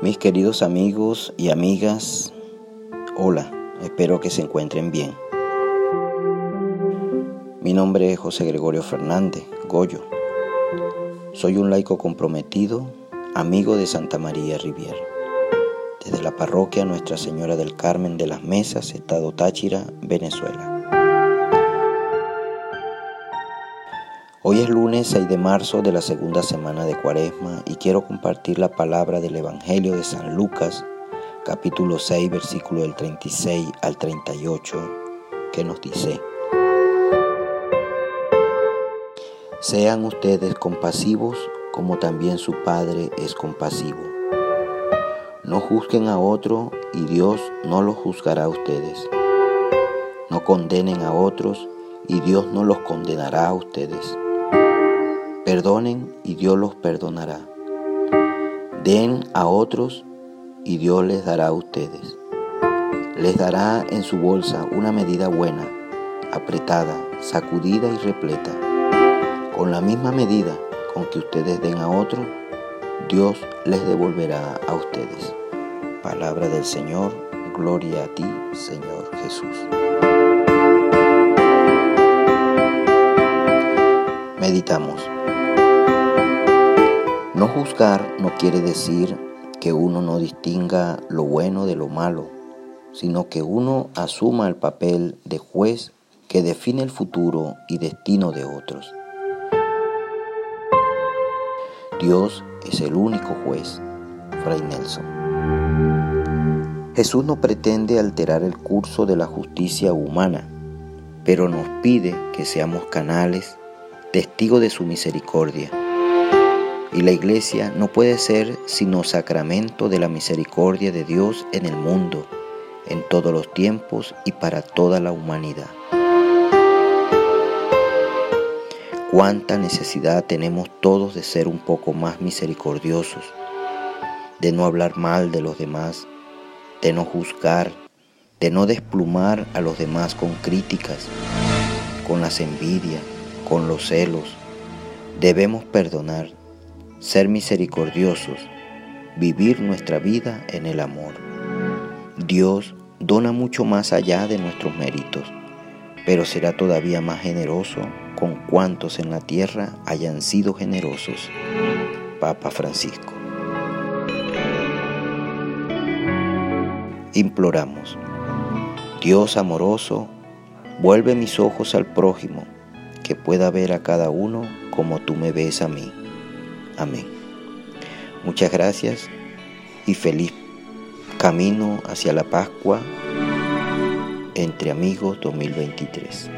Mis queridos amigos y amigas, hola, espero que se encuentren bien. Mi nombre es José Gregorio Fernández, Goyo. Soy un laico comprometido, amigo de Santa María Rivier. Desde la parroquia Nuestra Señora del Carmen de las Mesas, Estado Táchira, Venezuela. Hoy es lunes 6 de marzo de la segunda semana de Cuaresma y quiero compartir la palabra del Evangelio de San Lucas, capítulo 6, versículo del 36 al 38, que nos dice, Sean ustedes compasivos como también su Padre es compasivo. No juzguen a otro y Dios no los juzgará a ustedes. No condenen a otros y Dios no los condenará a ustedes. Perdonen y Dios los perdonará. Den a otros y Dios les dará a ustedes. Les dará en su bolsa una medida buena, apretada, sacudida y repleta. Con la misma medida con que ustedes den a otro, Dios les devolverá a ustedes. Palabra del Señor, gloria a ti, Señor Jesús. Meditamos. No juzgar no quiere decir que uno no distinga lo bueno de lo malo, sino que uno asuma el papel de juez que define el futuro y destino de otros. Dios es el único juez, Fray Nelson. Jesús no pretende alterar el curso de la justicia humana, pero nos pide que seamos canales, testigos de su misericordia. Y la iglesia no puede ser sino sacramento de la misericordia de Dios en el mundo, en todos los tiempos y para toda la humanidad. Cuánta necesidad tenemos todos de ser un poco más misericordiosos, de no hablar mal de los demás, de no juzgar, de no desplumar a los demás con críticas, con las envidias, con los celos. Debemos perdonar, ser misericordiosos, vivir nuestra vida en el amor. Dios dona mucho más allá de nuestros méritos, pero será todavía más generoso con cuantos en la tierra hayan sido generosos. Papa Francisco. Imploramos, Dios amoroso, vuelve mis ojos al prójimo, que pueda ver a cada uno como tú me ves a mí. Amén. Muchas gracias y feliz camino hacia la Pascua entre amigos 2023.